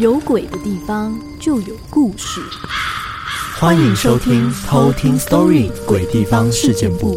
有鬼的地方就有故事。欢迎收听《偷听 Story 鬼地方事件簿》。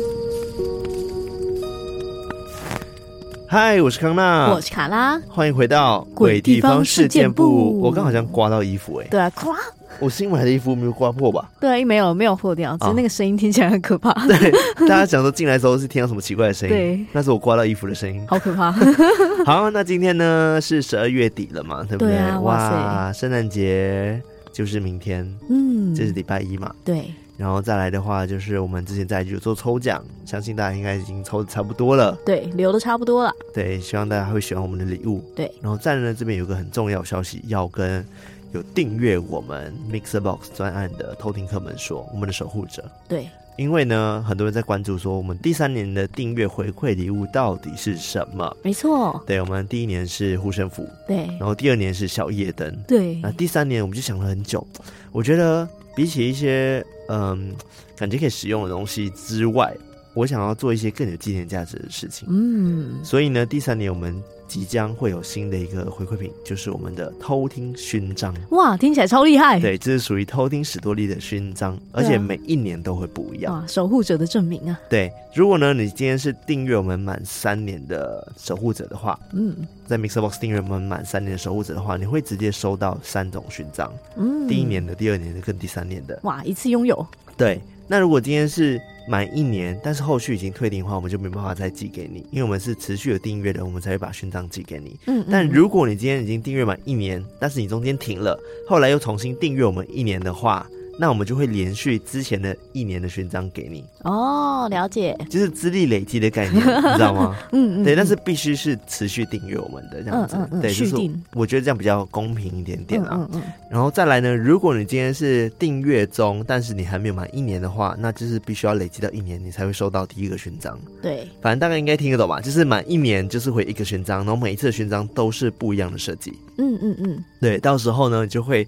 嗨，我是康娜，我是卡拉，欢迎回到《鬼地方事件簿》。我刚好像刮到衣服哎，对啊，刮。我新买的衣服没有刮破吧？对，没有没有破掉，只是那个声音听起来很可怕。哦、对，大家讲说进来的时候是听到什么奇怪的声音？对，那是我刮到衣服的声音，好可怕。好，那今天呢是十二月底了嘛，对不对？对啊、哇，圣诞节就是明天，嗯，这是礼拜一嘛，对。然后再来的话，就是我们之前在就做抽奖，相信大家应该已经抽的差不多了，对，留的差不多了，对，希望大家会喜欢我们的礼物，对。然后再来呢，这边有个很重要消息要跟。有订阅我们 MixerBox 专案的偷听客们说，我们的守护者。对，因为呢，很多人在关注说，我们第三年的订阅回馈礼物到底是什么？没错，对，我们第一年是护身符，对，然后第二年是小夜灯，对，那第三年我们就想了很久。我觉得比起一些嗯，感觉可以使用的东西之外，我想要做一些更有纪念价值的事情。嗯，所以呢，第三年我们。即将会有新的一个回馈品，就是我们的偷听勋章。哇，听起来超厉害！对，这是属于偷听史多利的勋章，而且每一年都会不一样。哇，守护者的证明啊！对，如果呢，你今天是订阅我们满三年的守护者的话，嗯，在 MixerBox 订阅我们满三年的守护者的话，你会直接收到三种勋章，嗯，第一年的、第二年的跟第三年的。哇，一次拥有。对。那如果今天是满一年，但是后续已经退订的话，我们就没办法再寄给你，因为我们是持续有订阅的，我们才会把勋章寄给你。嗯，嗯，但如果你今天已经订阅满一年，但是你中间停了，后来又重新订阅我们一年的话。那我们就会连续之前的一年的勋章给你哦，了解，就是资历累积的概念，你知道吗？嗯嗯，对，但是必须是持续订阅我们的这样子，嗯嗯嗯、对，就是我觉得这样比较公平一点点啊。嗯嗯，嗯，然后再来呢，如果你今天是订阅中，但是你还没有满一年的话，那就是必须要累积到一年，你才会收到第一个勋章。对，反正大概应该听得懂吧？就是满一年就是会一个勋章，然后每一次的勋章都是不一样的设计。嗯嗯嗯，对，到时候呢就会。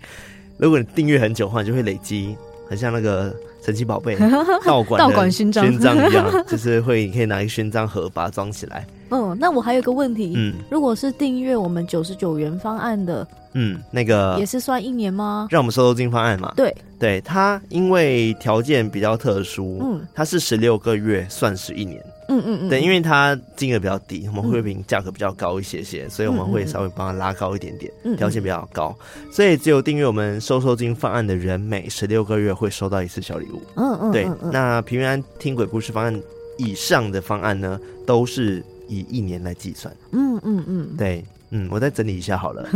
如果你订阅很久的话，你就会累积，很像那个神奇宝贝 道馆道馆勋章勋章一样，就是会你可以拿一个勋章盒把它装起来。嗯，那我还有一个问题，嗯，如果是订阅我们九十九元方案的，嗯，那个也是算一年吗？让我们收租金方案嘛。对，对，它因为条件比较特殊，嗯，它是十六个月算是一年。嗯嗯嗯，对，因为它金额比较低，我们回馈品价格比较高一些些，嗯，所以我们会稍微帮它拉高一点点，嗯，条件比较高，所以只有订阅我们收收金方案的人，每十六个月会收到一次小礼物。嗯嗯，对，那平安听鬼故事方案以上的方案呢，都是以一年来计算。嗯嗯嗯，对。嗯，我再整理一下好了。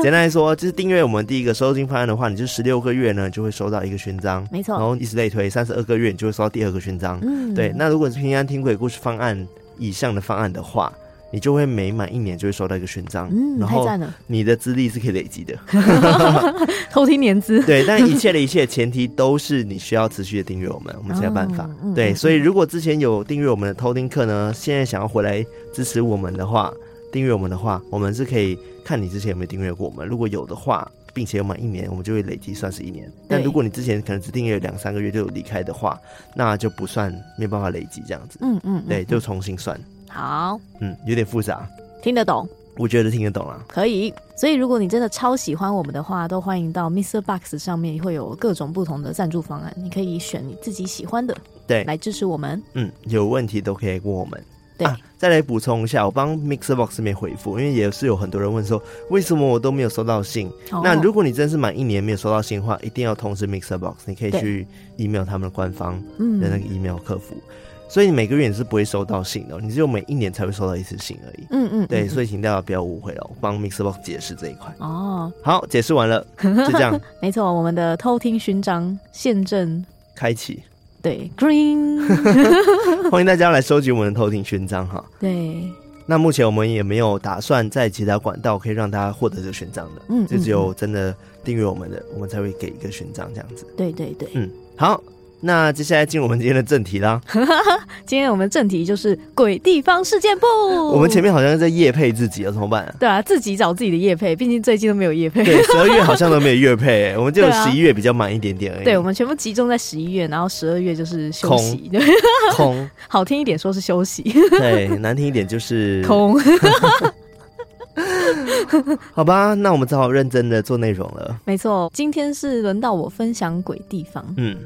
简单来说，就是订阅我们第一个收金方案的话，你就十六个月呢就会收到一个勋章，没错。然后以此类推，三十二个月你就会收到第二个勋章。嗯，对。那如果是平安听鬼故事方案以上的方案的话，你就会每满一年就会收到一个勋章。嗯，然后你的资历是可以累积的 偷听年资。对，但一切的 一切前提都是你需要持续的订阅我们，我们才有办法。哦、对，所以如果之前有订阅我们的偷听课呢，现在想要回来支持我们的话。订阅我们的话，我们是可以看你之前有没有订阅过我们。如果有的话，并且有满一年，我们就会累积算是一年。但如果你之前可能只订阅两三个月就离开的话，那就不算，没有办法累积这样子。嗯嗯，对，就重新算。好，嗯，有点复杂，听得懂？我觉得听得懂了。可以，所以如果你真的超喜欢我们的话，都欢迎到 MixerBox 上面会有各种不同的赞助方案，你可以选你自己喜欢的，对，来支持我们。嗯，有问题都可以问我们。对，啊、再来补充一下，我帮 Mixer Box 这边回复，因为也是有很多人问说，为什么我都没有收到信？哦、那如果你真是满一年没有收到信的话，一定要通知 Mixer Box，你可以去 email 他们的官方的那个 email 客服。嗯所以你每个月你是不会收到信的，你只有每一年才会收到一次信而已。嗯嗯，对，所以请大家不要误会了，我帮 MixerBox 解释这一块。哦，好，解释完了，就这样。没错，我们的偷听勋章现正开启。对，Green，欢迎大家来收集我们的头顶勋章哈。对，那目前我们也没有打算在其他管道可以让大家获得这个勋章的。嗯，就只有真的订阅我们的，我们才会给一个勋章这样子。对对对，嗯，好。那接下来进入我们今天的正题啦。今天我们正题就是鬼地方事件簿。我们前面好像在夜配自己了，怎么办？对啊，自己找自己的夜配，毕竟最近都没有夜配。对，十二月好像都没有夜配，我们只有十一月比较满一点点而已。对，我们全部集中在十一月，然后十二月就是休息。空，空 好听一点说是休息，对，难听一点就是空。好吧，那我们只好认真的做内容了。没错，今天是轮到我分享鬼地方。嗯。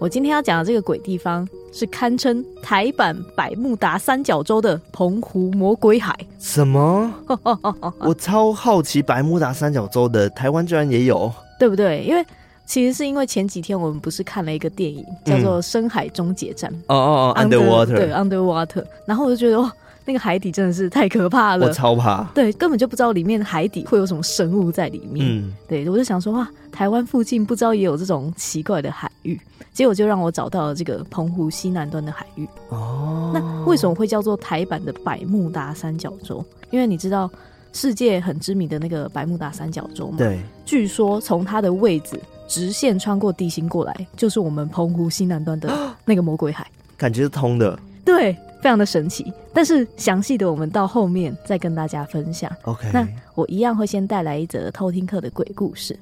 我今天要讲的这个鬼地方是堪称台版百慕达三角洲的澎湖魔鬼海。什么？我超好奇百慕达三角洲的台湾居然也有，对不对？因为其实是因为前几天我们不是看了一个电影叫做《深海终结站》哦哦哦，Underwater，对，Underwater，然后我就觉得哇，那个海底真的是太可怕了，我超怕，对，根本就不知道里面海底会有什么生物在里面。嗯，对，我就想说哇，台湾附近不知道也有这种奇怪的海域。结果就让我找到了这个澎湖西南端的海域哦。那为什么会叫做台版的百慕达三角洲？因为你知道世界很知名的那个百慕达三角洲嘛？对。据说从它的位置直线穿过地心过来，就是我们澎湖西南端的 那个魔鬼海。感觉是通的。对，非常的神奇。但是详细的我们到后面再跟大家分享。OK。那我一样会先带来一则偷听课的鬼故事。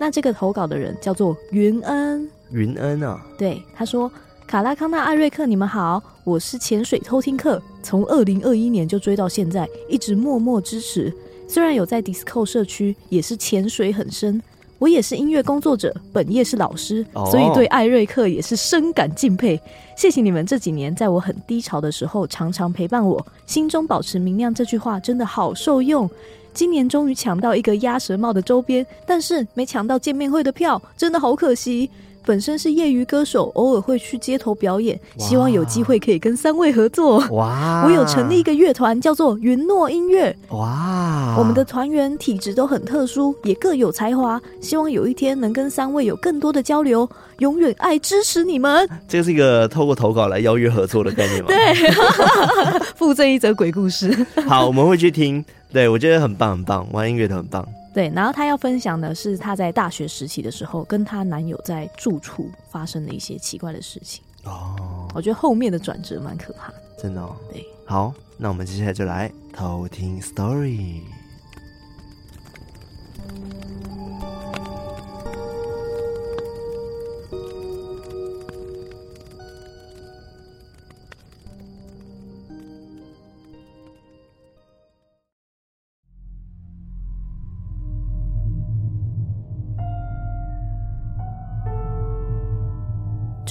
那这个投稿的人叫做云恩。云恩啊，对，他说：“卡拉康纳艾瑞克，你们好，我是潜水偷听客，从二零二一年就追到现在，一直默默支持。虽然有在 Discord 社区，也是潜水很深。我也是音乐工作者，本业是老师，所以对艾瑞克也是深感敬佩。谢谢你们这几年在我很低潮的时候常常陪伴我，心中保持明亮。这句话真的好受用。今年终于抢到一个鸭舌帽的周边，但是没抢到见面会的票，真的好可惜。”本身是业余歌手，偶尔会去街头表演，希望有机会可以跟三位合作。哇！我有成立一个乐团，叫做云诺音乐。哇！我们的团员体质都很特殊，也各有才华，希望有一天能跟三位有更多的交流。永远爱支持你们。这是一个透过投稿来邀约合作的概念吗？对，附赠一则鬼故事。好，我们会去听。对，我觉得很棒，很棒，玩音乐的很棒。对，然后她要分享的是她在大学时期的时候，跟她男友在住处发生的一些奇怪的事情。哦，我觉得后面的转折蛮可怕的，真的哦。对，好，那我们接下来就来偷听 story。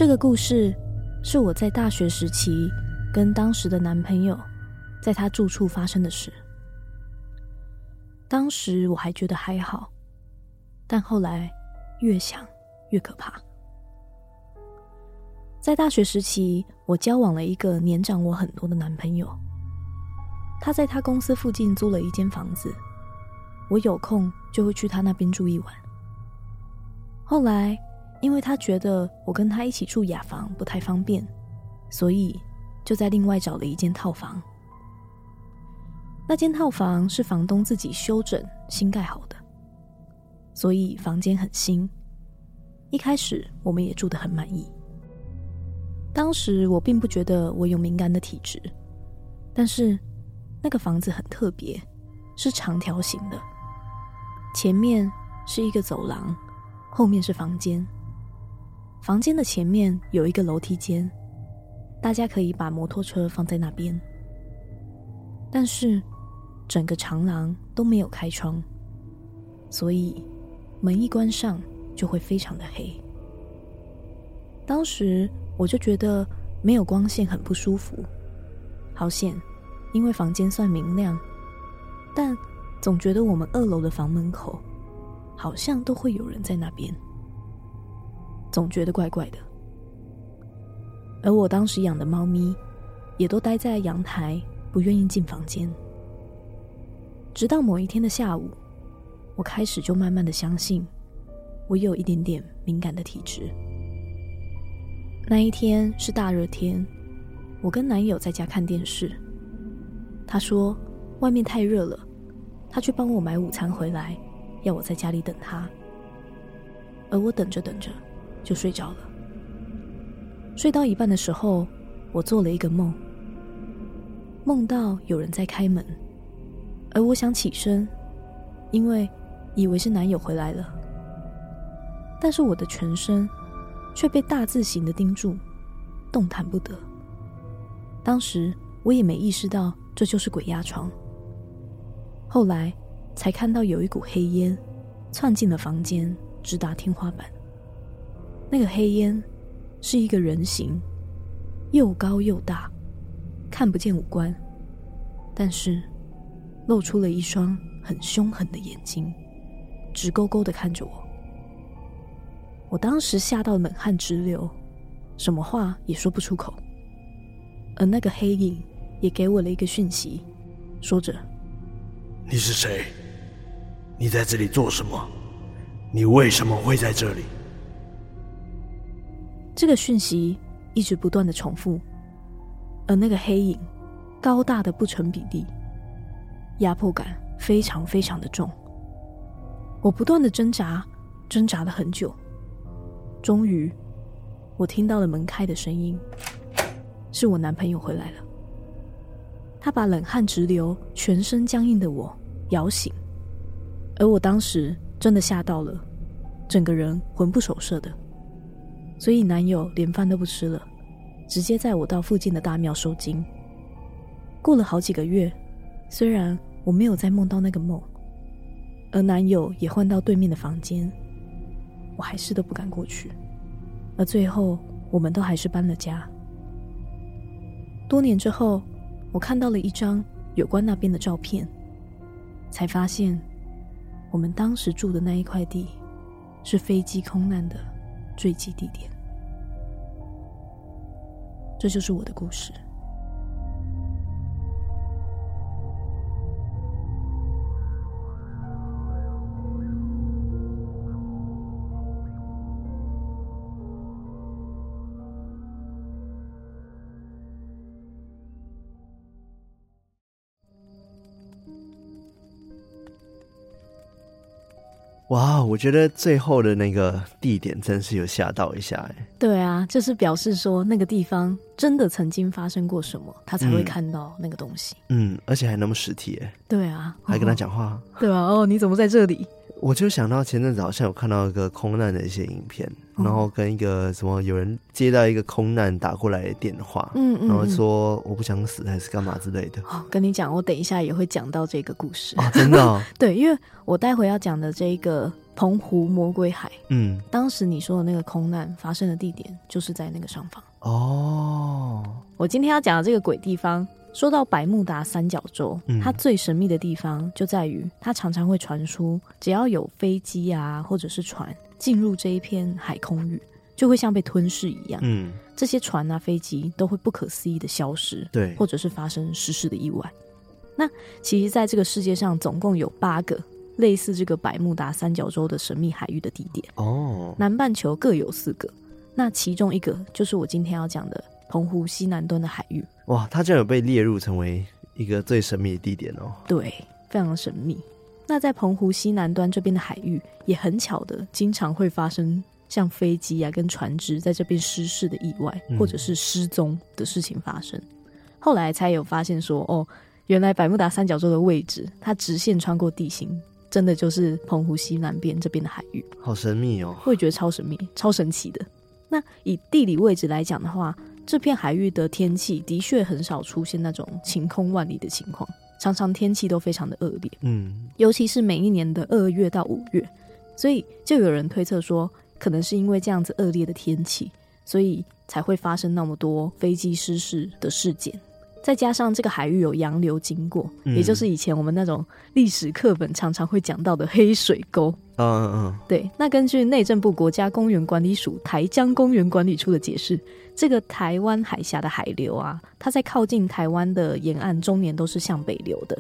这个故事是我在大学时期跟当时的男朋友在他住处发生的事。当时我还觉得还好，但后来越想越可怕。在大学时期，我交往了一个年长我很多的男朋友，他在他公司附近租了一间房子，我有空就会去他那边住一晚。后来，因为他觉得我跟他一起住雅房不太方便，所以就在另外找了一间套房。那间套房是房东自己修整新盖好的，所以房间很新。一开始我们也住得很满意。当时我并不觉得我有敏感的体质，但是那个房子很特别，是长条形的，前面是一个走廊，后面是房间。房间的前面有一个楼梯间，大家可以把摩托车放在那边。但是整个长廊都没有开窗，所以门一关上就会非常的黑。当时我就觉得没有光线很不舒服，好险因为房间算明亮，但总觉得我们二楼的房门口好像都会有人在那边，总觉得怪怪的。而我当时养的猫咪也都待在阳台，不愿意进房间。直到某一天的下午，我开始就慢慢的相信，我有一点点敏感的体质。那一天是大热天，我跟男友在家看电视。他说外面太热了，他去帮我买午餐回来，要我在家里等他。而我等着等着就睡着了。睡到一半的时候，我做了一个梦，梦到有人在开门，而我想起身，因为以为是男友回来了，但是我的全身却被大字形的钉住，动弹不得。当时我也没意识到。这就是鬼压床。后来才看到有一股黑烟窜进了房间，直达天花板。那个黑烟是一个人形，又高又大，看不见五官，但是露出了一双很凶狠的眼睛，直勾勾的看着我。我当时吓到冷汗直流，什么话也说不出口。而那个黑影。也给我了一个讯息，说着：“你是谁？你在这里做什么？你为什么会在这里？”这个讯息一直不断的重复，而那个黑影高大的不成比例，压迫感非常非常的重。我不断的挣扎，挣扎了很久，终于我听到了门开的声音，是我男朋友回来了。他把冷汗直流、全身僵硬的我摇醒，而我当时真的吓到了，整个人魂不守舍的。所以男友连饭都不吃了，直接载我到附近的大庙收惊。过了好几个月，虽然我没有再梦到那个梦，而男友也换到对面的房间，我还是都不敢过去。而最后，我们都还是搬了家。多年之后。我看到了一张有关那边的照片，才发现我们当时住的那一块地是飞机空难的坠机地点。这就是我的故事。哇，我觉得最后的那个地点真是有吓到一下哎。对啊，就是表示说那个地方真的曾经发生过什么，他才会看到那个东西。嗯，而且还那么实体哎。对啊，还跟他讲话。对啊，哦，你怎么在这里？我就想到前阵子好像有看到一个空难的一些影片，嗯、然后跟一个什么有人接到一个空难打过来的电话，嗯，嗯，嗯，然后说我不想死还是干嘛之类的。哦，跟你讲，我等一下也会讲到这个故事。哦，真的，哦？对，因为我待会要讲的这个澎湖魔鬼海，嗯，当时你说的那个空难发生的地点就是在那个上方。哦，我今天要讲的这个鬼地方。说到百慕达三角洲，它最神秘的地方就在于，它常常会传出，只要有飞机啊，或者是船进入这一片海空域，就会像被吞噬一样。嗯，这些船啊、飞机都会不可思议的消失，对，或者是发生失事的意外。那其实，在这个世界上，总共有八个类似这个百慕达三角洲的神秘海域的地点。哦，南半球各有四个，那其中一个就是我今天要讲的。澎湖西南端的海域，哇，它竟然有被列入成为一个最神秘的地点哦。对，非常神秘。那在澎湖西南端这边的海域，也很巧的，经常会发生像飞机啊跟船只在这边失事的意外，或者是失踪的事情发生。嗯、后来才有发现说，哦，原来百慕达三角洲的位置，它直线穿过地形，真的就是澎湖西南边这边的海域。好神秘哦，会觉得超神秘、超神奇的。那以地理位置来讲的话，这片海域的天气的确很少出现那种晴空万里的情况，常常天气都非常的恶劣。嗯，尤其是每一年的二月到五月，所以就有人推测说，可能是因为这样子恶劣的天气，所以才会发生那么多飞机失事的事件。再加上这个海域有洋流经过，嗯、也就是以前我们那种历史课本常常会讲到的黑水沟。嗯嗯嗯，对。那根据内政部国家公园管理署台江公园管理处的解释，这个台湾海峡的海流啊，它在靠近台湾的沿岸，终年都是向北流的。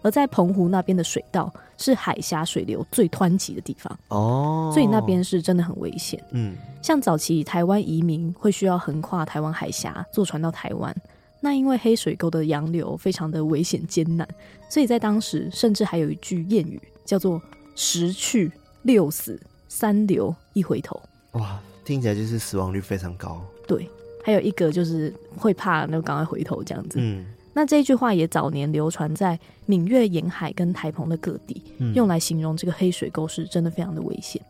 而在澎湖那边的水道是海峡水流最湍急的地方哦，所以那边是真的很危险。嗯，像早期台湾移民会需要横跨台湾海峡坐船到台湾，那因为黑水沟的洋流非常的危险艰难，所以在当时甚至还有一句谚语叫做“十去六死三流一回头”。哇，听起来就是死亡率非常高。对，还有一个就是会怕那赶快回头这样子。嗯。那这一句话也早年流传在闽粤沿海跟台澎的各地，嗯、用来形容这个黑水沟是真的非常的危险。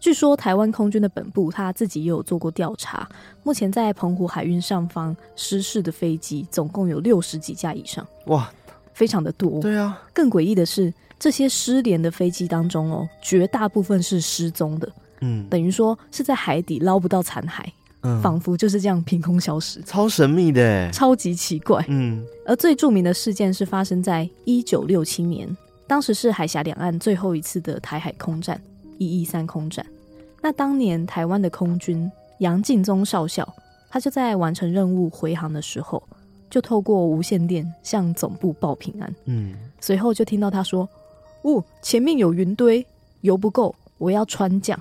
据说台湾空军的本部他自己也有做过调查，目前在澎湖海运上方失事的飞机总共有六十几架以上，哇，非常的多。对啊，更诡异的是，这些失联的飞机当中哦，绝大部分是失踪的，嗯，等于说是在海底捞不到残骸。仿佛就是这样凭空消失，超神秘的，超级奇怪。嗯，而最著名的事件是发生在一九六七年，当时是海峡两岸最后一次的台海空战——一一三空战。那当年台湾的空军杨敬宗少校，他就在完成任务回航的时候，就透过无线电向总部报平安。嗯，随后就听到他说：“哦，前面有云堆，油不够，我要穿降。”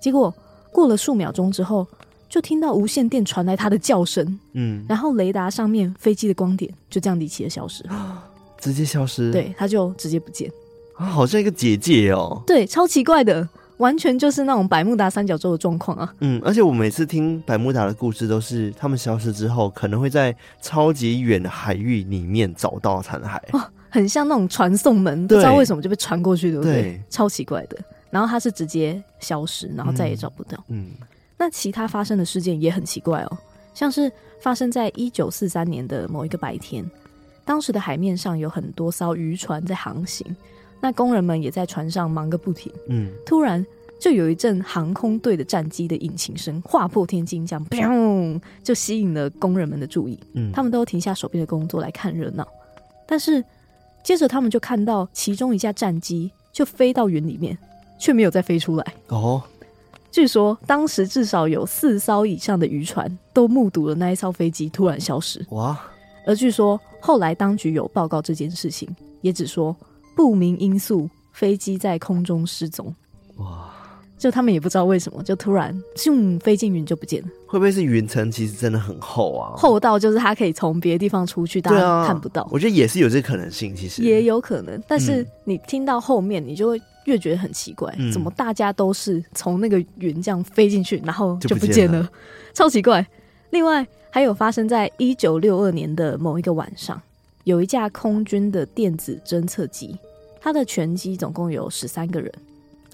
结果过了数秒钟之后。就听到无线电传来他的叫声，嗯，然后雷达上面飞机的光点就这样离奇的消失，直接消失，对，他就直接不见。啊，好像一个结界哦，对，超奇怪的，完全就是那种百慕达三角洲的状况啊，嗯，而且我每次听百慕达的故事，都是他们消失之后，可能会在超级远的海域里面找到残骸，哦，很像那种传送门，不知道为什么就被传过去，对不对？对，超奇怪的，然后他是直接消失，然后再也找不到，嗯。嗯那其他发生的事件也很奇怪哦，像是发生在一九四三年的某一个白天，当时的海面上有很多艘渔船在航行，那工人们也在船上忙个不停。嗯，突然就有一阵航空队的战机的引擎声划破天际，这样砰就吸引了工人们的注意。嗯，他们都停下手边的工作来看热闹，但是接着他们就看到其中一架战机就飞到云里面，却没有再飞出来。哦。据说当时至少有四艘以上的渔船都目睹了那一艘飞机突然消失。哇！而据说后来当局有报告这件事情，也只说不明因素，飞机在空中失踪。哇！就他们也不知道为什么，就突然咻飞进云就不见了。会不会是云层其实真的很厚啊？厚到就是它可以从别的地方出去，大家看不到。我觉得也是有这可能性，其实也有可能。但是你听到后面，你就会。越觉得很奇怪，怎么大家都是从那个云这样飞进去，然后就不见了，见了 超奇怪。另外，还有发生在一九六二年的某一个晚上，有一架空军的电子侦测机，它的全机总共有十三个人。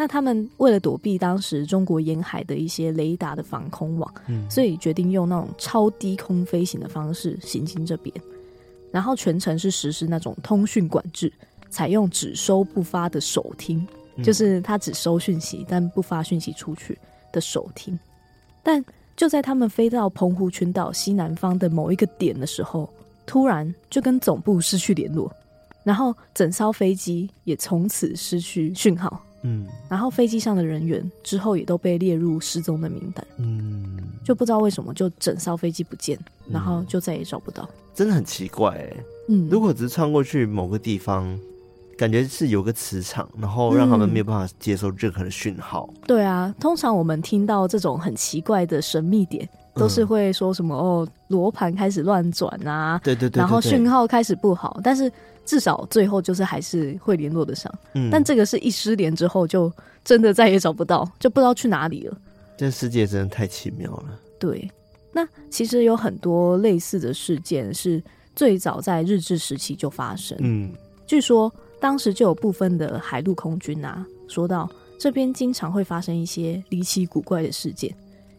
那他们为了躲避当时中国沿海的一些雷达的防空网，嗯，所以决定用那种超低空飞行的方式行经这边，然后全程是实施那种通讯管制，采用只收不发的手听。就是他只收讯息，但不发讯息出去的手听。但就在他们飞到澎湖群岛西南方的某一个点的时候，突然就跟总部失去联络，然后整艘飞机也从此失去讯号。嗯，然后飞机上的人员之后也都被列入失踪的名单。嗯，就不知道为什么就整艘飞机不见，然后就再也找不到。真的很奇怪哎。嗯，如果只是穿过去某个地方。感觉是有个磁场，然后让他们没有办法接受任何的讯号。嗯。对啊，通常我们听到这种很奇怪的神秘点，都是会说什么、嗯、哦，罗盘开始乱转啊，对对对，对，然后讯号开始不好。但是至少最后就是还是会联络得上。嗯，但这个是一失联之后，就真的再也找不到，就不知道去哪里了。这世界真的太奇妙了。对，那其实有很多类似的事件是最早在日治时期就发生。嗯，据说。当时就有部分的海陆空军啊，说到这边经常会发生一些离奇古怪的事件，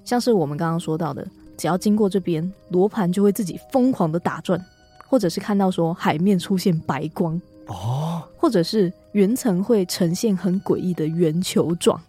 像是我们刚刚说到的，只要经过这边，罗盘就会自己疯狂的打转，或者是看到说海面出现白光哦，或者是云层会呈现很诡异的圆球状，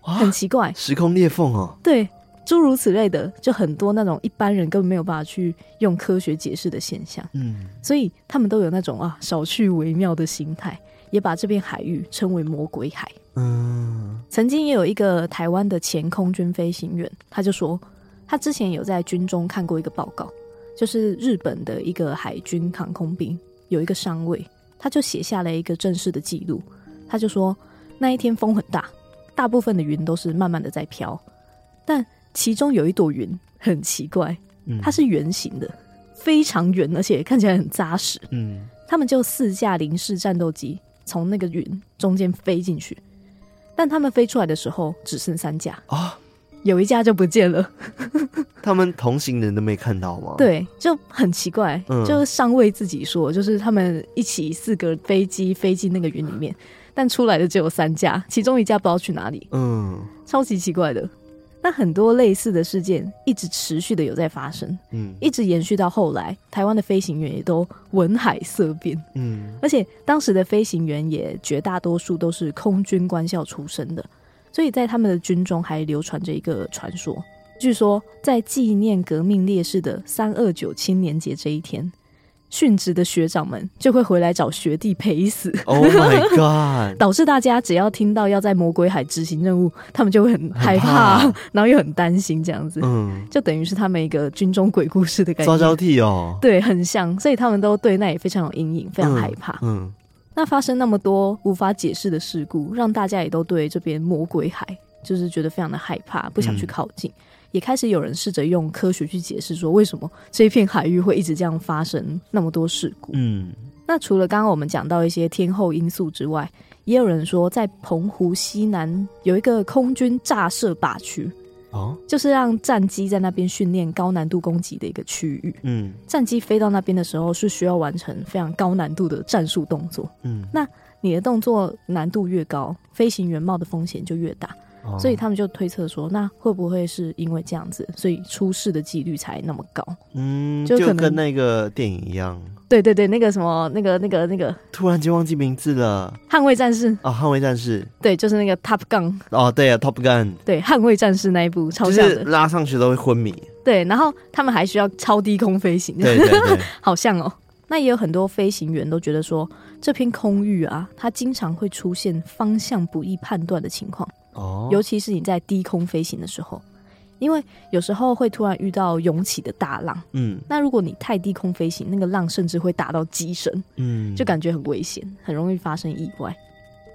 很奇怪，时空裂缝哦。对，诸如此类的，就很多那种一般人根本没有办法去用科学解释的现象。嗯，所以他们都有那种啊少去为妙的心态，也把这片海域称为魔鬼海。嗯，曾经也有一个台湾的前空军飞行员，他就说他之前有在军中看过一个报告，就是日本的一个海军航空兵有一个上尉，他就写下了一个正式的记录，他就说那一天风很大，大部分的云都是慢慢的在飘，但其中有一朵云很奇怪，它是圆形的，非常圆，而且看起来很扎实。嗯，他们就四架零式战斗机从那个云中间飞进去。但他们飞出来的时候只剩三架啊，有一架就不见了。他们同行人都没看到吗？对，就很奇怪。嗯，就是上尉自己说，就是他们一起四个飞机飞进那个云里面，但出来的只有三架，其中一架不知道去哪里。嗯，超级奇怪的。那很多类似的事件一直持续的有在发生，嗯，一直延续到后来，台湾的飞行员也都闻海色变，嗯，而且当时的飞行员也绝大多数都是空军官校出身的，所以在他们的军中还流传着一个传说，据说在纪念革命烈士的三二九青年节这一天。殉职的学长们就会回来找学弟陪死。Oh my god！导致大家只要听到要在魔鬼海执行任务，他们就会很害怕，怕然后又很担心这样子。嗯，就等于是他们一个军中鬼故事的感觉。抓交替哦，对，很像，所以他们都对那也非常有阴影，非常害怕。嗯，嗯，那发生那么多无法解释的事故，让大家也都对这边魔鬼海就是觉得非常的害怕，不想去靠近。嗯也开始有人试着用科学去解释说，为什么这一片海域会一直这样发生那么多事故。嗯，那除了刚刚我们讲到一些天候因素之外，也有人说在澎湖西南有一个空军炸射靶区，哦，就是让战机在那边训练高难度攻击的一个区域。嗯，战机飞到那边的时候是需要完成非常高难度的战术动作。嗯，那你的动作难度越高，飞行员冒的风险就越大。所以他们就推测说，那会不会是因为这样子，所以出事的几率才那么高？嗯，就，就跟那个电影一样。对对对，那个什么，那个那个那个，突然间忘记名字了。捍卫战士哦，捍卫战士。对，就是那个 Top Gun。哦，对啊，Top Gun。对，捍卫战士那一部超像的，就是拉上去都会昏迷。对，然后他们还需要超低空飞行。对对对，好像哦。那也有很多飞行员都觉得说，这片空域啊，它经常会出现方向不易判断的情况。哦，尤其是你在低空飞行的时候，因为有时候会突然遇到涌起的大浪，嗯，那如果你太低空飞行，那个浪甚至会打到机身，嗯，就感觉很危险，很容易发生意外。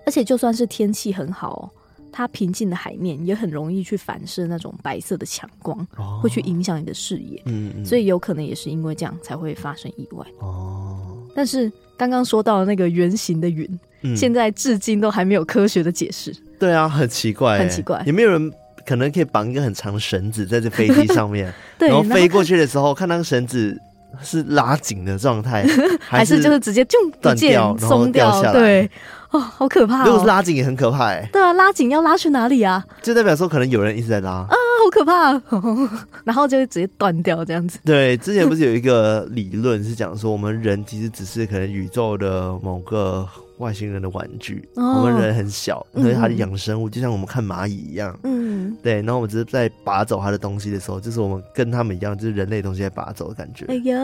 而且就算是天气很好哦，它平静的海面也很容易去反射那种白色的强光，哦，会去影响你的视野，嗯，嗯，所以有可能也是因为这样才会发生意外。哦，但是刚刚说到的那个圆形的云，嗯，现在至今都还没有科学的解释。对啊，很奇怪，很奇怪，有没有人可能可以绑一个很长的绳子在这飞机上面，对，然后飞过去的时候，看那个绳子是拉紧的状态，还是就是直接就断掉、松掉下来？对，哦，好可怕、哦！如果是拉紧也很可怕，哎，对啊，拉紧要拉去哪里啊？就代表说可能有人一直在拉啊，好可怕、哦！然后就会直接断掉这样子。对，之前不是有一个理论是讲说，我们人其实只是可能宇宙的某个。外星人的玩具，哦、我们人很小，所以它的养生物、嗯、就像我们看蚂蚁一样，嗯，对。然后我们只是在拔走它的东西的时候，就是我们跟他们一样，就是人类的东西在拔走的感觉。哎呀，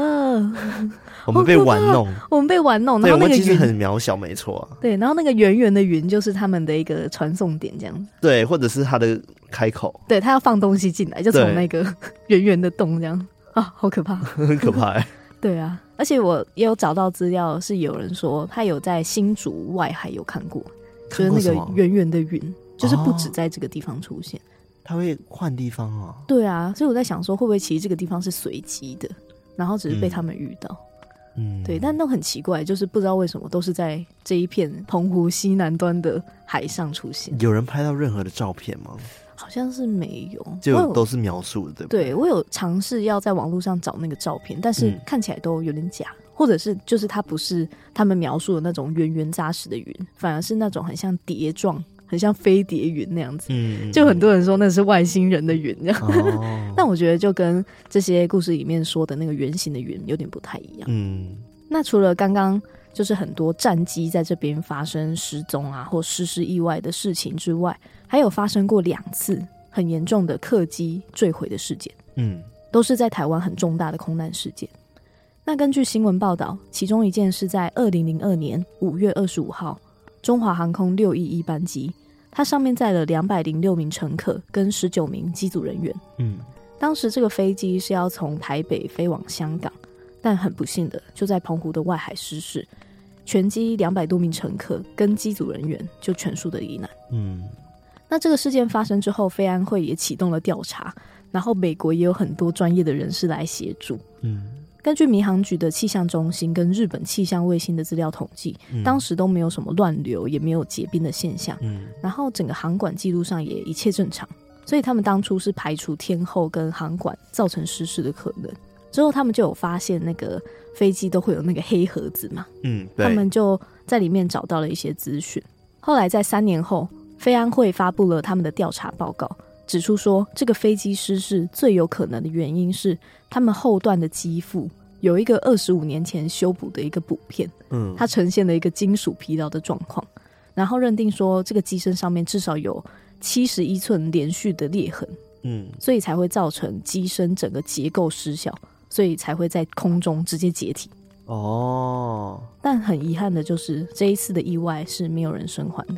我们被玩弄，我们被玩弄。对，然后那个我们其实很渺小，没错、啊。对，然后那个圆圆的云就是他们的一个传送点，这样子。对，或者是它的开口。对，它要放东西进来，就从那个 圆圆的洞这样啊，好可怕，很可怕、欸。对啊。而且我也有找到资料，是有人说他有在新竹外海有看过，就是那个圆圆的云，就是不止在这个地方出现，他、哦、会换地方啊。对啊，所以我在想说，会不会其实这个地方是随机的，然后只是被他们遇到。嗯，对，但都很奇怪，就是不知道为什么都是在这一片澎湖西南端的海上出现。有人拍到任何的照片吗？好像是没有，就都是描述的，对不对？对，我有尝试要在网络上找那个照片，但是看起来都有点假，嗯、或者是就是它不是他们描述的那种圆圆扎实的云，反而是那种很像碟状、很像飞碟云那样子。嗯，就很多人说那是外星人的云，这样。哦、但我觉得就跟这些故事里面说的那个圆形的云有点不太一样。嗯，那除了刚刚就是很多战机在这边发生失踪啊或失事意外的事情之外，还有发生过两次很严重的客机坠毁的事件。嗯，都是在台湾很重大的空难事件。那根据新闻报道，其中一件是在二零零二年五月二十五号，中华航空六一一班机，它上面载了两百零六名乘客跟十九名机组人员。嗯，当时这个飞机是要从台北飞往香港，但很不幸的就在澎湖的外海失事。全机两百多名乘客跟机组人员就全数的罹难。嗯，那这个事件发生之后，飞安会也启动了调查，然后美国也有很多专业的人士来协助。嗯，根据民航局的气象中心跟日本气象卫星的资料统计，嗯、当时都没有什么乱流，也没有结冰的现象。嗯，然后整个航管记录上也一切正常，所以他们当初是排除天候跟航管造成失事的可能。之后他们就有发现那个。飞机都会有那个黑盒子嘛，嗯，他们就在里面找到了一些资讯。后来在三年后，飞安会发布了他们的调查报告，指出说这个飞机失事最有可能的原因是他们后段的机腹有一个二十五年前修补的一个补片，嗯，它呈现了一个金属疲劳的状况，然后认定说这个机身上面至少有七十一寸连续的裂痕，嗯，所以才会造成机身整个结构失效。所以才会在空中直接解体哦。但很遗憾的就是这一次的意外是没有人生还的。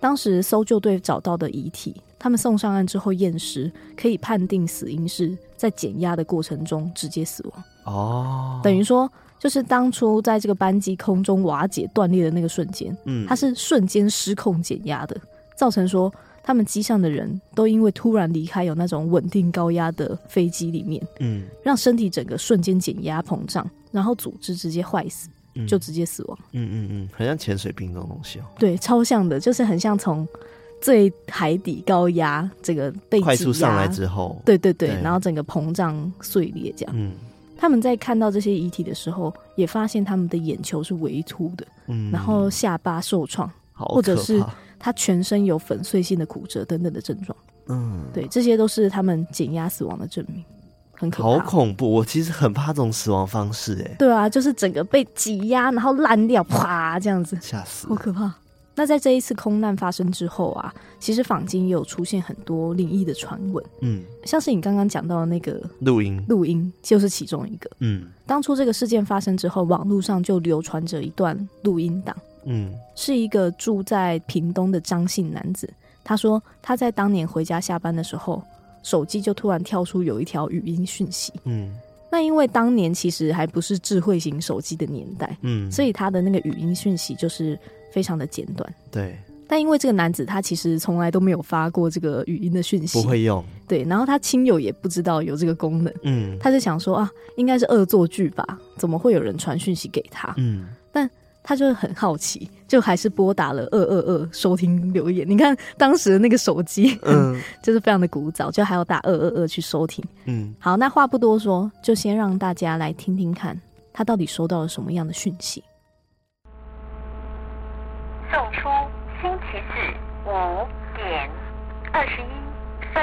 当时搜救队找到的遗体，他们送上岸之后验尸，可以判定死因是在减压的过程中直接死亡。哦，等于说就是当初在这个班机空中瓦解断裂的那个瞬间，嗯，它是瞬间失控减压的，造成说。他们机上的人都因为突然离开有那种稳定高压的飞机里面，嗯，让身体整个瞬间减压膨胀，然后组织直接坏死，嗯，就直接死亡。嗯嗯嗯，很像潜水兵这种东西哦。对，超像的，就是很像从最海底高压这个被快速上来之后，对对对，对然后整个膨胀碎裂这样。嗯，他们在看到这些遗体的时候，也发现他们的眼球是微凸的，嗯，然后下巴受创，好，或者是。他全身有粉碎性的骨折等等的症状，嗯，对，这些都是他们减压死亡的证明，很可怕，好恐怖！我其实很怕这种死亡方式，哎，对啊，就是整个被挤压，然后烂掉，啪，这样子，吓死，好可怕。那在这一次空难发生之后啊，其实坊间也有出现很多灵异的传闻，嗯，像是你刚刚讲到的那个录音，录音就是其中一个，嗯，当初这个事件发生之后，网络上就流传着一段录音档。嗯，是一个住在屏东的张姓男子。他说他在当年回家下班的时候，手机就突然跳出有一条语音讯息。嗯，那因为当年其实还不是智慧型手机的年代，嗯，所以他的那个语音讯息就是非常的简短。对。但因为这个男子他其实从来都没有发过这个语音的讯息，不会用。对，然后他亲友也不知道有这个功能。嗯，他就想说啊，应该是恶作剧吧？怎么会有人传讯息给他？嗯，但。他就很好奇，就还是拨打了二二二收听留言。你看当时的那个手机，嗯，就是非常的古早，就还要打二二二去收听。嗯，好，那话不多说，就先让大家来听听看，他到底收到了什么样的讯息。送出星期四五点二十一分。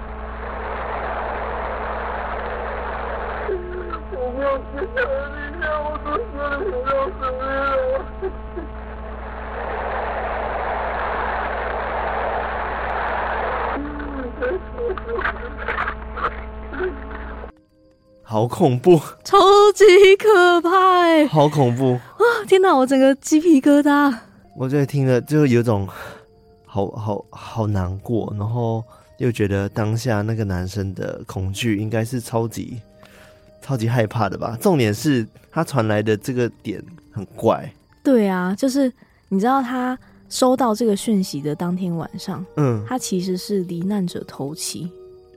好恐怖，超级可怕，欸，好恐怖啊！天哪，我整个鸡皮疙瘩。我觉得听了就有种好好好难过，然后又觉得当下那个男生的恐惧应该是超级超级害怕的吧？重点是他传来的这个点很怪。对啊，就是你知道他收到这个讯息的当天晚上，嗯，他其实是罹难者头七。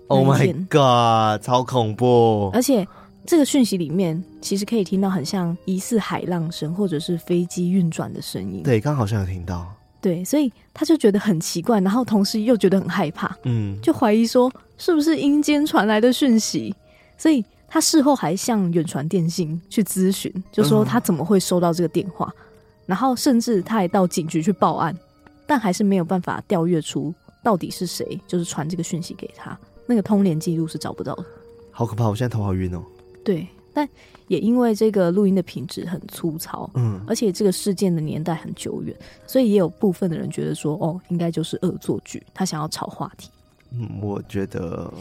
Oh my god！超恐怖，而且这个讯息里面其实可以听到很像疑似海浪声或者是飞机运转的声音。对，刚好像有听到。对，所以他就觉得很奇怪，然后同时又觉得很害怕，嗯，就怀疑说是不是阴间传来的讯息。所以他事后还向远传电信去咨询，就说他怎么会收到这个电话，嗯、然后甚至他还到警局去报案，但还是没有办法调阅出到底是谁就是传这个讯息给他，那个通联记录是找不到的。好可怕！我现在头好晕哦。对，但也因为这个录音的品质很粗糙，嗯，而且这个事件的年代很久远，所以也有部分的人觉得说，哦，应该就是恶作剧，他想要炒话题。嗯，我觉得，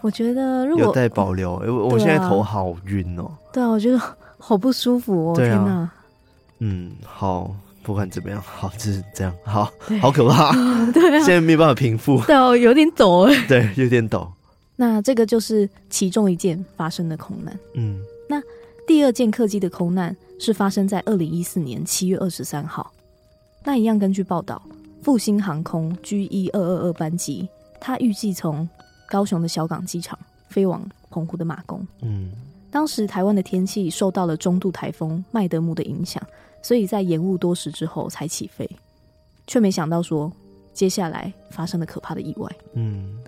我觉得如果有待保留，因为我现在头好晕哦。对啊，我觉得好不舒服哦。对啊，天哪。嗯，好，不管怎么样，好，就是这样，好好可怕。对啊，现在没办法平复。对哦，有点抖哎。对，有点抖。那这个就是其中一件发生的空难。嗯，那第二件客机的空难是发生在二零一四年七月二十三号。那一样，根据报道，复兴航空 G 一二二二班机，它预计从高雄的小港机场飞往澎湖的马公。嗯，当时台湾的天气受到了中度台风麦德姆的影响，所以在延误多时之后才起飞，却没想到说接下来发生了可怕的意外。嗯。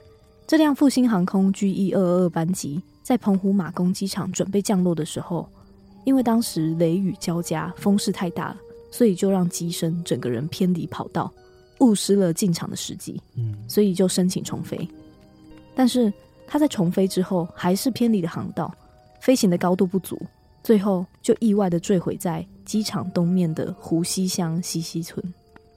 这辆复兴航空 G 一二二二班机在澎湖马公机场准备降落的时候，因为当时雷雨交加，风势太大了，所以就让机身整个人偏离跑道，误失了进场的时机。嗯，所以就申请重飞。但是他在重飞之后，还是偏离了航道，飞行的高度不足，最后就意外的坠毁在机场东面的湖西乡西溪村。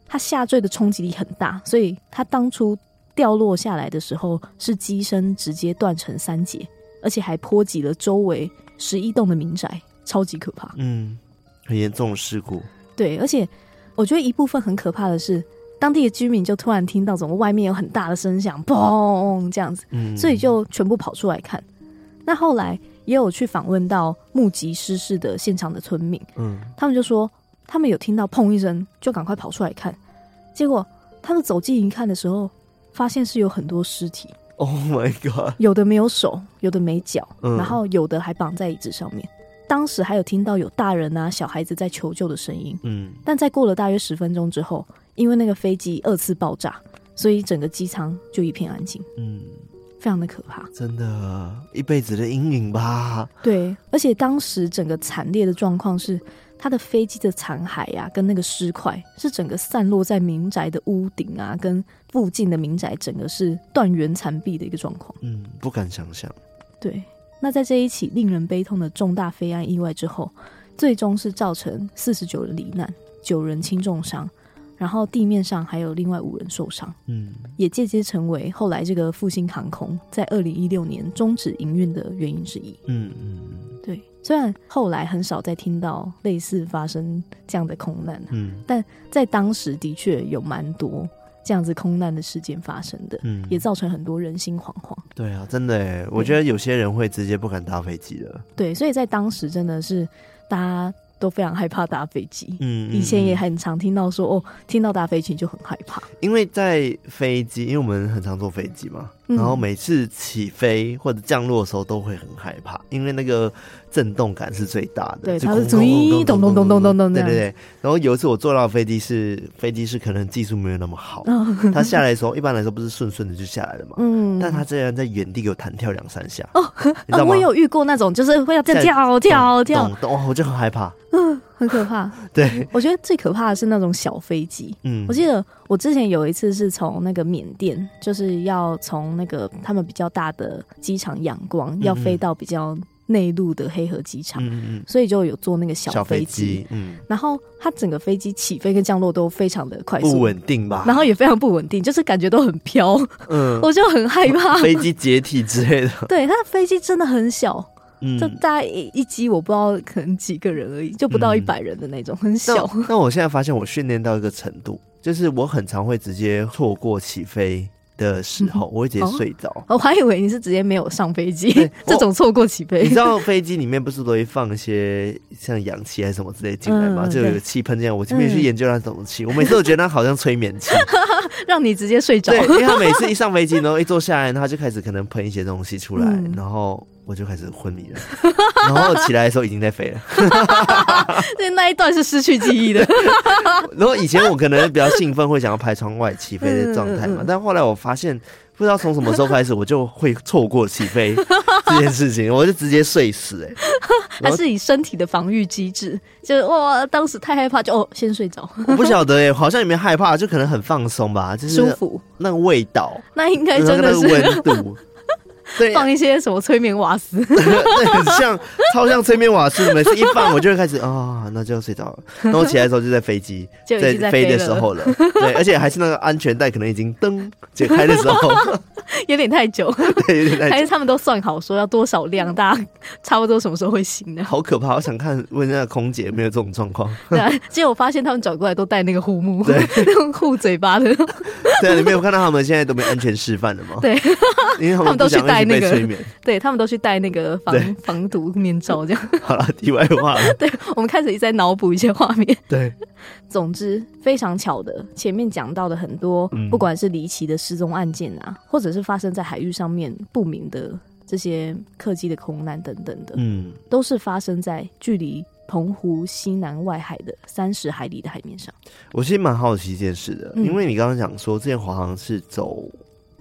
他下坠的冲击力很大，所以他当初。掉落下来的时候，是机身直接断成三截，而且还波及了周围十一栋的民宅，超级可怕。嗯，很严重的事故。对，而且我觉得一部分很可怕的是，当地的居民就突然听到怎么外面有很大的声响，砰这样子，嗯，所以就全部跑出来看。那后来也有去访问到目击失事的现场的村民，嗯，他们就说他们有听到砰一声，就赶快跑出来看，结果他们走近一看的时候。发现是有很多尸体，Oh my god！有的没有手，有的没脚，嗯，然后有的还绑在椅子上面。当时还有听到有大人啊、小孩子在求救的声音，嗯，但在过了大约十分钟之后，因为那个飞机二次爆炸，所以整个机舱就一片安静，嗯，非常的可怕，真的一辈子的阴影吧？对，而且当时整个惨烈的状况是。他的飞机的残骸呀，跟那个尸块是整个散落在民宅的屋顶啊，跟附近的民宅，整个是断垣残壁的一个状况。嗯，不敢想象。对，那在这一起令人悲痛的重大飞安意外之后，最终是造成四十九人罹难，九人轻重伤。然后地面上还有另外五人受伤，嗯，也间接成为后来这个复兴航空在二零一六年终止营运的原因之一。嗯嗯，对，虽然后来很少再听到类似发生这样的空难，嗯，但在当时的确有蛮多这样子空难的事件发生的，嗯，也造成很多人心惶惶。对啊，真的耶，我觉得有些人会直接不敢搭飞机了。对，所以在当时真的是大家。都非常害怕搭飞机，嗯，以前也很常听到说，哦，听到搭飞机就很害怕，因为在飞机，因为我们很常坐飞机嘛，嗯，然后每次起飞或者降落的时候都会很害怕，因为那个震动感是最大的，对，它是咚咚咚咚咚咚咚，对对对。然后有一次我坐到飞机是飞机是可能技术没有那么好，它下来的时候一般来说不是顺顺的就下来了嘛，嗯，但它这样在原地给我弹跳两三下，哦？我有遇过那种就是会要这样跳跳跳，哦，我就很害怕。嗯，很可怕。对，我觉得最可怕的是那种小飞机。嗯，我记得我之前有一次是从那个缅甸，就是要从那个他们比较大的机场仰光，嗯，要飞到比较内陆的黑河机场，嗯嗯，所以就有坐那个小飞机。嗯，然后它整个飞机起飞跟降落都非常的快速，不稳定吧？然后也非常不稳定，就是感觉都很飘。嗯，我就很害怕飞机解体之类的。对，它的飞机真的很小。嗯、就大概一一机，我不知道可能几个人而已，就不到一百人的那种，嗯、很小。那我现在发现，我训练到一个程度，就是我很常会直接错过起飞的时候，我会直接睡着。哦，我还以为你是直接没有上飞机，这种错过起飞。你知道飞机里面不是都会放一些像氧气还是什么之类进来吗？嗯、就有个气喷这样。我这边去研究那种气、嗯，我每次都觉得它好像催眠器，让你直接睡着。对，因为他每次一上飞机，然后一坐下来，他就开始可能喷一些东西出来，嗯、然后。我就开始昏迷了，然后起来的时候已经在飞了。对，那一段是失去记忆的。然后以前我可能比较兴奋，会想要拍窗外起飞的状态嘛，但后来我发现。不知道从什么时候开始，我就会错过起飞这件事情，我就直接睡死哎、欸！还是以身体的防御机制，就哇，当时太害怕，就哦，先睡着。我不晓得哎、欸，好像也没害怕，就可能很放松吧，就是舒服那个味道，那应该真的是温度。对，放一些什么催眠瓦斯，对，很像，超像催眠瓦斯。每次一放，我就会开始啊、哦，那就要睡着了。然后起来的时候就在飞机，就在飞的时候了。对，而且还是那个安全带可能已经灯解开的时候，有点太久。对，有点太久。还是他们都算好说要多少量，大家差不多什么时候会醒呢。好可怕！我想看问一下空姐有没有这种状况。对啊，结果我发现他们转过来都戴那个护目，对，护嘴巴的。对啊，你没有看到他们现在都没安全示范了吗？对，因为他们都去戴。那个，对他们都去戴那个防 防毒面罩，这样。好了，题外话了。对，我们开始一直在脑补一些画面。对，总之非常巧的，前面讲到的很多，不管是离奇的失踪案件啊，或者是发生在海域上面不明的这些客机的空难等等的，嗯，都是发生在距离澎湖西南外海的三十海里的海面上。我其实蛮好奇一件事的，因为你刚刚讲说，这些华航是走。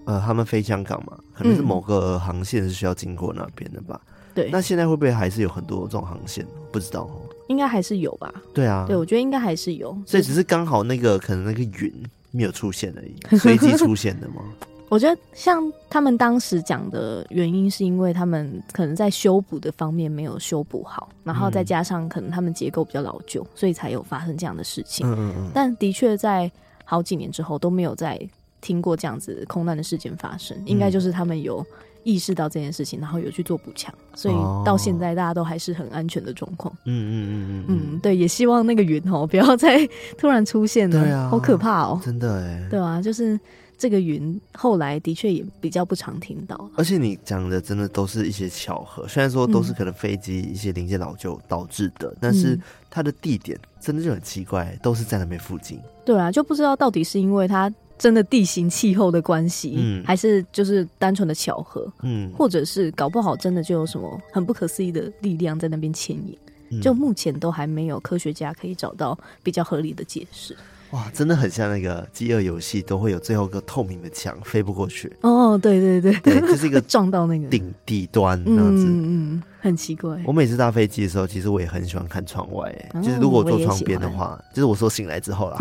呃，他们飞香港嘛，可能是某个航线是需要经过那边的吧？对、嗯。那现在会不会还是有很多这种航线？不知道哦。应该还是有吧？对啊。对，我觉得应该还是有。所以只是刚好那个可能那个云没有出现而已，随机出现的吗？我觉得像他们当时讲的原因，是因为他们可能在修补的方面没有修补好，然后再加上可能他们结构比较老旧，所以才有发生这样的事情。嗯嗯嗯。但的确在好几年之后都没有再。听过这样子空难的事件发生，应该就是他们有意识到这件事情，然后有去做补强，所以到现在大家都还是很安全的状况。嗯嗯嗯嗯嗯，对，也希望那个云哦不要再突然出现了，对啊，好可怕哦，真的哎，对啊，就是这个云后来的确也比较不常听到。而且你讲的真的都是一些巧合，虽然说都是可能飞机一些零件老旧导致的，但是它的地点真的就很奇怪，都是在那边附近。对啊，就不知道到底是因为它。真的地形气候的关系，嗯，还是就是单纯的巧合，嗯，或者是搞不好真的就有什么很不可思议的力量在那边牵引，嗯，就目前都还没有科学家可以找到比较合理的解释。哇，真的很像那个饥饿游戏，都会有最后一个透明的墙飞不过去。哦，对对对，对，就是一个 撞到那个顶底端那样子，嗯嗯，很奇怪。我每次搭飞机的时候，其实我也很喜欢看窗外，哎，就是如果坐窗边的话，就是我说醒来之后啦。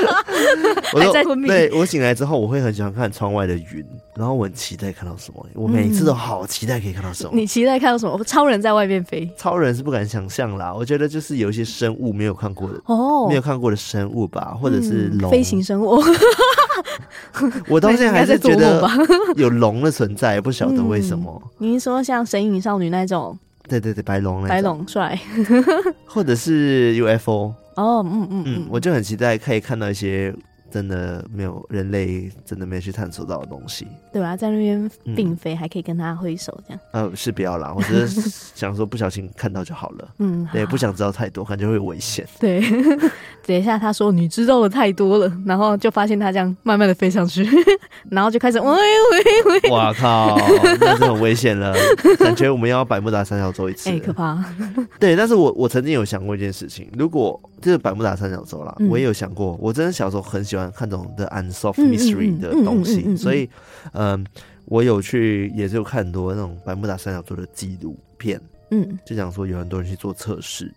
我说，对，我醒来之后，我会很喜欢看窗外的云，然后我很期待看到什么。我每次都好期待可以看到什么。你期待看到什么？超人在外面飞？超人是不敢想象啦。我觉得就是有一些生物没有看过的哦，没有看过的生物吧，或者是龙、飞行生物。我到现在还是觉得有龙的存在，不晓得为什么。你是说像神隐少女那种？对对对，白龙，白龙帅，或者是 UFO。哦，嗯嗯嗯，我就很期待可以看到一些真的没有人类真的没有去探索到的东西。对啊，在那边并非，还可以跟他挥手这样。呃，是不要啦，我只是 想说不小心看到就好了。嗯，对，不想知道太多，感觉会有危险。对，等一下他说你知道的太多了，然后就发现他这样慢慢的飞上去，然后就开始喂喂喂，哇靠，那是很危险了，感觉我们要百慕达三角洲一次，哎，可怕。对，但是我我曾经有想过一件事情，如果就是百慕达三角洲啦，我也有想过，我真的小时候很喜欢看这种的 unsolved mystery 的东西，所以。嗯，我有去，也是有看很多那种百慕达三角洲的纪录片，嗯，就讲说有很多人去做测试，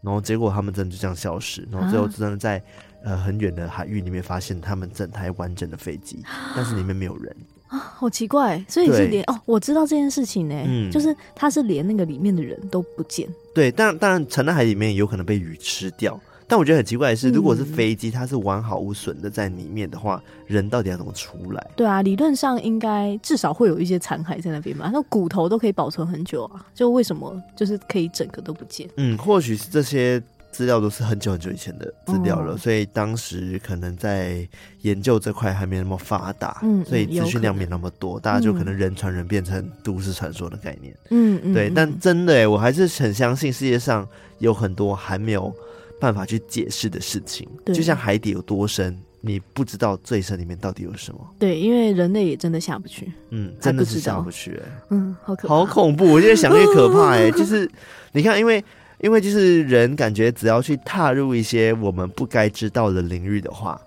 然后结果他们真的就这样消失，然后最后真的在呃很远的海域里面发现他们整台完整的飞机，但是里面没有人。啊，好奇怪，所以是连哦，我知道这件事情呢，嗯，就是他是连那个里面的人都不见，对，但当然沉在海里面有可能被鱼吃掉。但我觉得很奇怪的是，如果是飞机，它是完好无损的在里面的话，人到底要怎么出来？对啊，理论上应该至少会有一些残骸在那边吧？那骨头都可以保存很久啊，就为什么就是可以整个都不见？嗯，或许是这些资料都是很久很久以前的资料了，所以当时可能在研究这块还没那么发达，嗯，所以资讯量没那么多，大家就可能人传人变成都市传说的概念。嗯嗯，对。但真的哎，我还是很相信世界上有很多还没有办法去解释的事情，就像海底有多深，你不知道最深里面到底有什么。对，因为人类也真的下不去。嗯，真的是下不去、欸。嗯，好可怕，好恐怖！我现在想越可怕哎、欸，就是你看，因为因为就是人感觉只要去踏入一些我们不该知道的领域的话，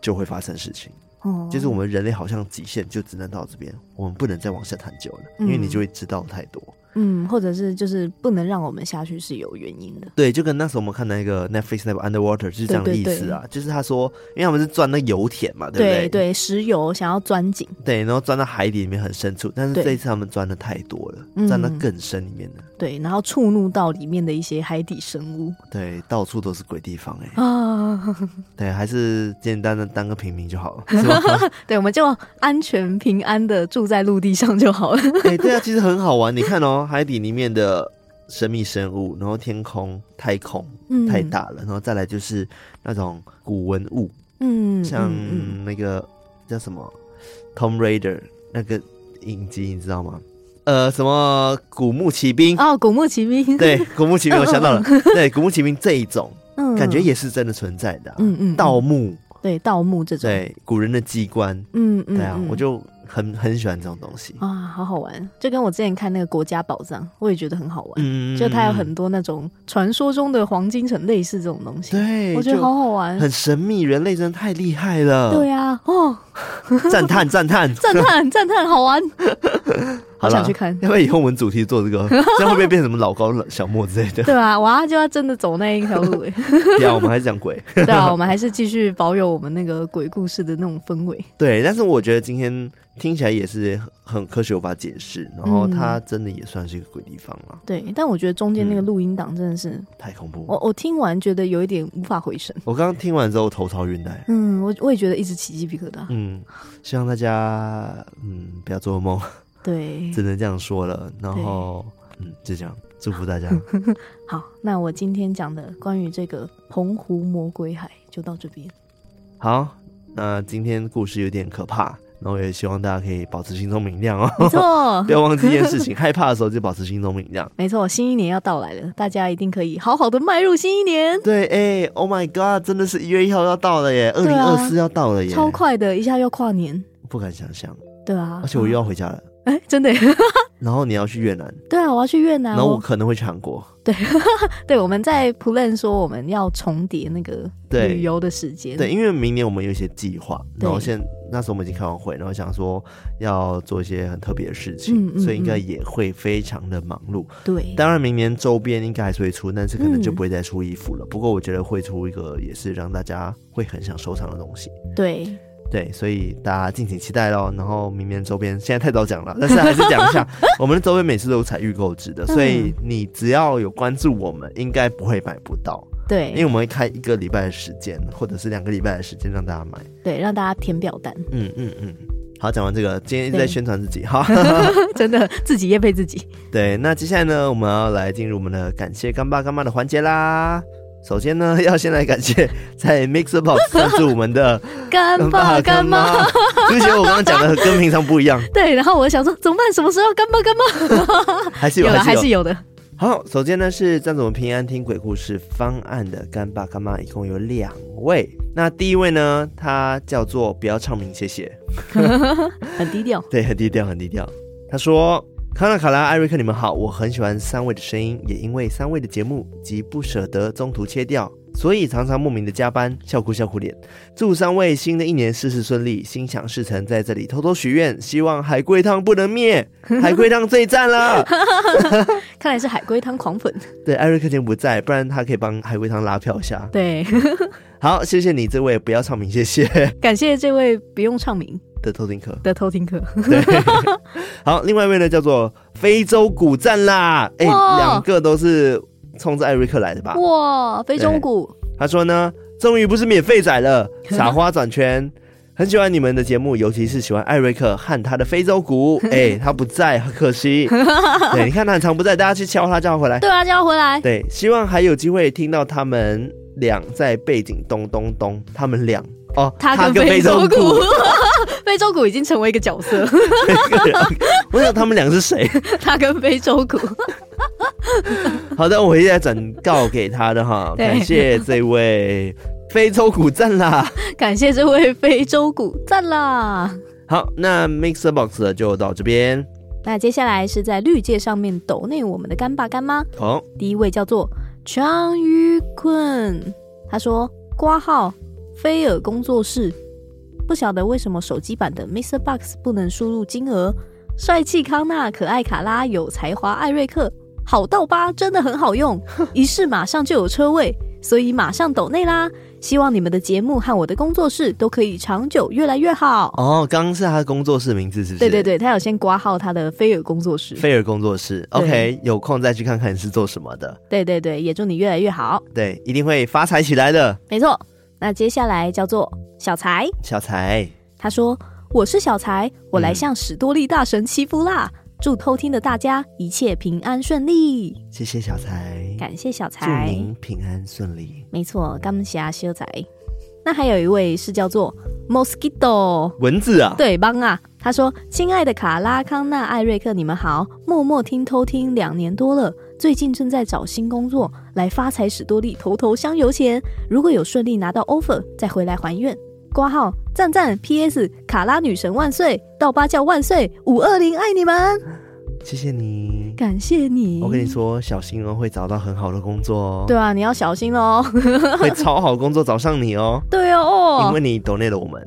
就会发生事情。哦，就是我们人类好像极限就只能到这边，我们不能再往下探究了，因为你就会知道太多。嗯，或者是就是不能让我们下去是有原因的。对，就跟那时候我们看那个 Netflix 那部 Underwater 就是这样的意思啊。对对对，就是他说，因为他们是钻那油田嘛，对不对？对对，石油想要钻井。对，然后钻到海底里面很深处，但是这一次他们钻的太多了，钻到更深里面的。对，然后触怒到里面的一些海底生物。对，到处都是鬼地方哎、欸。啊，对，还是简单的当个平民就好了？对，我们就安全平安的住在陆地上就好了。哎，对啊，其实很好玩。你看哦，海底里面的神秘生物，然后天空、太空太大了，嗯、然后再来就是那种古文物，嗯，像那个、嗯、叫什么《Tomb Raider》那个影集，你知道吗？呃，什么古墓奇兵？哦，古墓奇兵，对，古墓奇兵，我想到了，对，古墓奇兵这一种，嗯，感觉也是真的存在的、啊，嗯嗯，盗墓，对，盗墓这种，对，古人的机关，嗯嗯，对啊，我就。很很喜欢这种东西啊，好好玩，就跟我之前看那个国家宝藏，我也觉得很好玩。嗯，就它有很多那种传说中的黄金城，类似这种东西。对，我觉得好好玩，很神秘，人类真的太厉害了。对啊，哦，赞叹赞叹 赞叹赞叹，好玩。好想去看，要不要以后我们主题做这个？这样会不会变成什么老高小莫之类的？对啊，哇，就要真的走那一条路哎。对啊，我们还是讲鬼。对啊，我们还是继续保有我们那个鬼故事的那种氛围。对，但是我觉得今天听起来也是很科学无法解释，然后它真的也算是一个鬼地方了。对，但我觉得中间那个录音档真的是太恐怖。我我听完觉得有一点无法回神。我刚刚听完之后头超晕的。嗯，我我也觉得一直起鸡皮疙瘩。嗯，希望大家嗯不要做噩梦。对，只能这样说了。然后，嗯，就这样，祝福大家。好，那我今天讲的关于这个澎湖魔鬼海就到这边。好，那今天故事有点可怕，然后也希望大家可以保持心中明亮哦。没错，不要忘记一件事情，害怕的时候就保持心中明亮。没错，新一年要到来了，大家一定可以好好的迈入新一年。对，哎、欸，Oh my God，真的是一月一号要到了耶，二零二四要到了耶，超快的，一下又跨年，不敢想象。对啊，而且我又要回家了。哎、欸，真的。然后你要去越南？对啊，我要去越南。然后我可能会去韩国。对，对，我们在 plan 说我们要重叠那个旅游的时间。对，因为明年我们有一些计划。然后现那时候我们已经开完会，然后想说要做一些很特别的事情，嗯嗯嗯，所以应该也会非常的忙碌。对，当然明年周边应该还是会出，但是可能就不会再出衣服了。嗯、不过我觉得会出一个也是让大家会很想收藏的东西。对。对，所以大家敬请期待喽。然后明年周边现在太早讲了，但是还是讲一下，我们的周边每次都有采预购制的，所以你只要有关注我们，应该不会买不到。对，因为我们会开一个礼拜的时间，或者是两个礼拜的时间让大家买。对，让大家填表单。嗯嗯嗯。好，讲完这个，今天一直在宣传自己哈，真的自己也配自己。对，那接下来呢，我们要来进入我们的感谢干爸干妈的环节啦。首先呢，要先来感谢 在 MixerBox 赞助我们的 干爸干妈。之前我刚刚讲的跟平常不一样。对，然后我想说怎么办？什么时候干爸干妈？还是有，还是有的。好，首先呢是赞助我们平安听鬼故事方案的干爸干妈，一共有两位。那第一位呢，他叫做不要唱名，谢谢。很低调。对，很低调，很低调。他说。康纳、卡拉、艾瑞克，你们好！我很喜欢三位的声音，也因为三位的节目及不舍得中途切掉，所以常常莫名的加班，笑哭笑哭脸。祝三位新的一年事事顺利，心想事成。在这里偷偷许愿，希望海龟汤不能灭，海龟汤最赞了。看来是海龟汤狂粉。对，艾瑞克今天不在，不然他可以帮海龟汤拉票下。对，好，谢谢你这位不要唱名，谢谢。感谢这位不用唱名。的偷听客的偷听客，对，好，另外一位呢叫做非洲鼓赞啦，哎、欸，两个都是冲着艾瑞克来的吧？哇，非洲鼓，他说呢，终于不是免费仔了，撒花转圈，很喜欢你们的节目，尤其是喜欢艾瑞克和他的非洲鼓，哎、欸，他不在，很可惜，对，你看他很常不在，大家去敲他，叫他回来，对啊，叫他回来，对，希望还有机会听到他们俩在背景咚咚咚，他们俩。哦，他跟非洲鼓，非洲鼓已经成为一个角色。我想他们俩是谁？他跟非洲鼓。好的，我会再转告给他的哈。感谢这位非洲鼓赞啦！感谢这位非洲鼓赞啦！好，那 Mixer Box 就到这边。那接下来是在绿界上面抖内我们的干爸干妈。好、哦，第一位叫做张玉坤，他说挂号菲尔工作室，不晓得为什么手机版的 Mixer Box 不能输入金额。帅气康纳，可爱卡拉，有才华艾瑞克，好到吧，真的很好用，一试马上就有车位，所以马上抖内啦。希望你们的节目和我的工作室都可以长久，越来越好。哦，刚刚是他的工作室名字是不是？对对对，他有先挂号他的菲尔工作室。菲尔工作室，OK，有空再去看看你是做什么的。对对对，也祝你越来越好。对，一定会发财起来的。没错，那接下来叫做小财。小财，他说。我是小财，我来向史多利大神祈福啦！嗯、祝偷听的大家一切平安顺利。谢谢小财，感谢小财，祝您平安顺利。没错，感谢小才。那还有一位是叫做 Mosquito 蚊子啊，对，帮啊。他说：“亲爱的卡拉康纳艾瑞克，你们好，默默听偷听两年多了，最近正在找新工作，来发财史多利投投香油钱。如果有顺利拿到 offer，再回来还愿。”挂号赞赞，P.S. 卡拉女神万岁，道八教万岁，五二零爱你们，谢谢你，感谢你。我跟你说，小心哦，会找到很好的工作哦。对啊，你要小心哦，会超好工作找上你哦。对哦，因为你抖内了我们，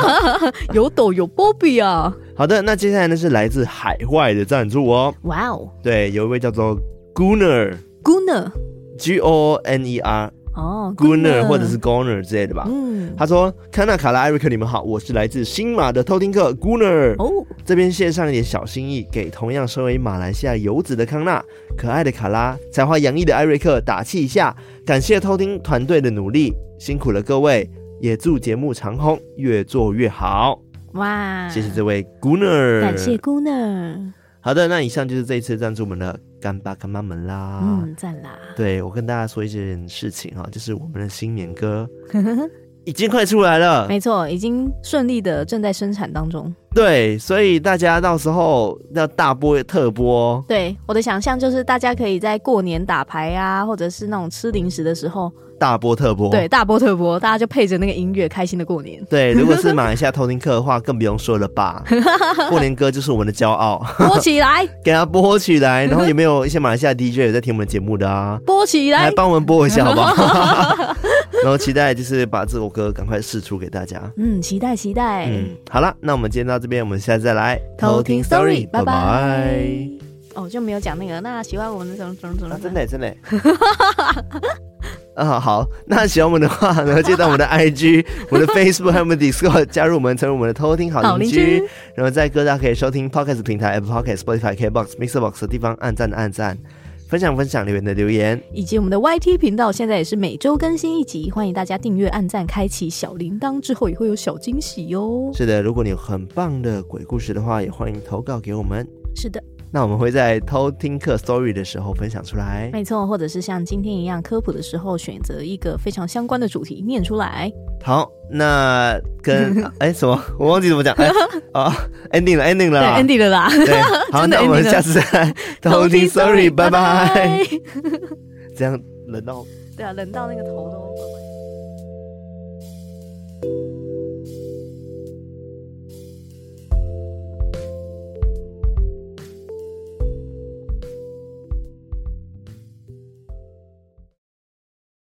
有抖有波比啊。好的，那接下来呢是来自海外的赞助哦。哇哦，对，有一位叫做 Gunner，Gunner，G-O-N-E-R。哦 Gunner 或者是 Goner 之类的吧。嗯，他说：“康纳、卡拉、艾瑞克，你们好，我是来自新马的偷听客 Gunner。哦，这边献上一点小心意，给同样身为马来西亚游子的康纳、可爱的卡拉、才华洋溢的艾瑞克打气一下。感谢偷听团队的努力，辛苦了各位，也祝节目长红，越做越好。哇，谢谢这位 Gunner，感谢 Gunner。好的，那以上就是这一次赞助我们的。”干爸干妈们啦，嗯，赞啦！对，我跟大家说一件事情哈，就是我们的新年歌 已经快出来了，没错，已经顺利的正在生产当中。对，所以大家到时候要大播特播。对，我的想象就是大家可以在过年打牌啊，或者是那种吃零食的时候。大播特播，对，大播特播，大家就配着那个音乐，开心的过年。对，如果是马来西亚偷听客的话，更不用说了吧。过年歌就是我们的骄傲，播起来，给他播起来。然后有没有一些马来西亚 DJ 有在听我们节目的啊？播起来，来帮我们播一下好不好？然后期待就是把这首歌赶快试出给大家。嗯，期待期待。嗯，好了，那我们今天到这边，我们下次再来偷听 story，拜拜。哦，就没有讲那个，那喜欢我们的什么什么什么？真的真的。啊，好，那喜欢我们的话呢，记得我们的 IG、我们的 Facebook 还有我们的 Discord 加入我们，成为我们的偷听好邻居。然后在各大可以收听 Podcast 平台，Apple Podcast、Spotify、KBox、Mixerbox 的地方按赞的按赞，分享分享留言的留言，以及我们的 YT 频道，现在也是每周更新一集，欢迎大家订阅、按赞、开启小铃铛，之后也会有小惊喜哟。是的，如果你有很棒的鬼故事的话，也欢迎投稿给我们。是的。那我们会在偷听课 sorry 的时候分享出来。没错或者是像今天一样科普的时候选择一个非常相关的主题念出来。好那跟 哎什么？我忘记怎么讲。哦 ending 了 ending 了。ending 了吧 好那我们下次再偷听 sorry 拜拜。这样冷到。对啊冷到那个头都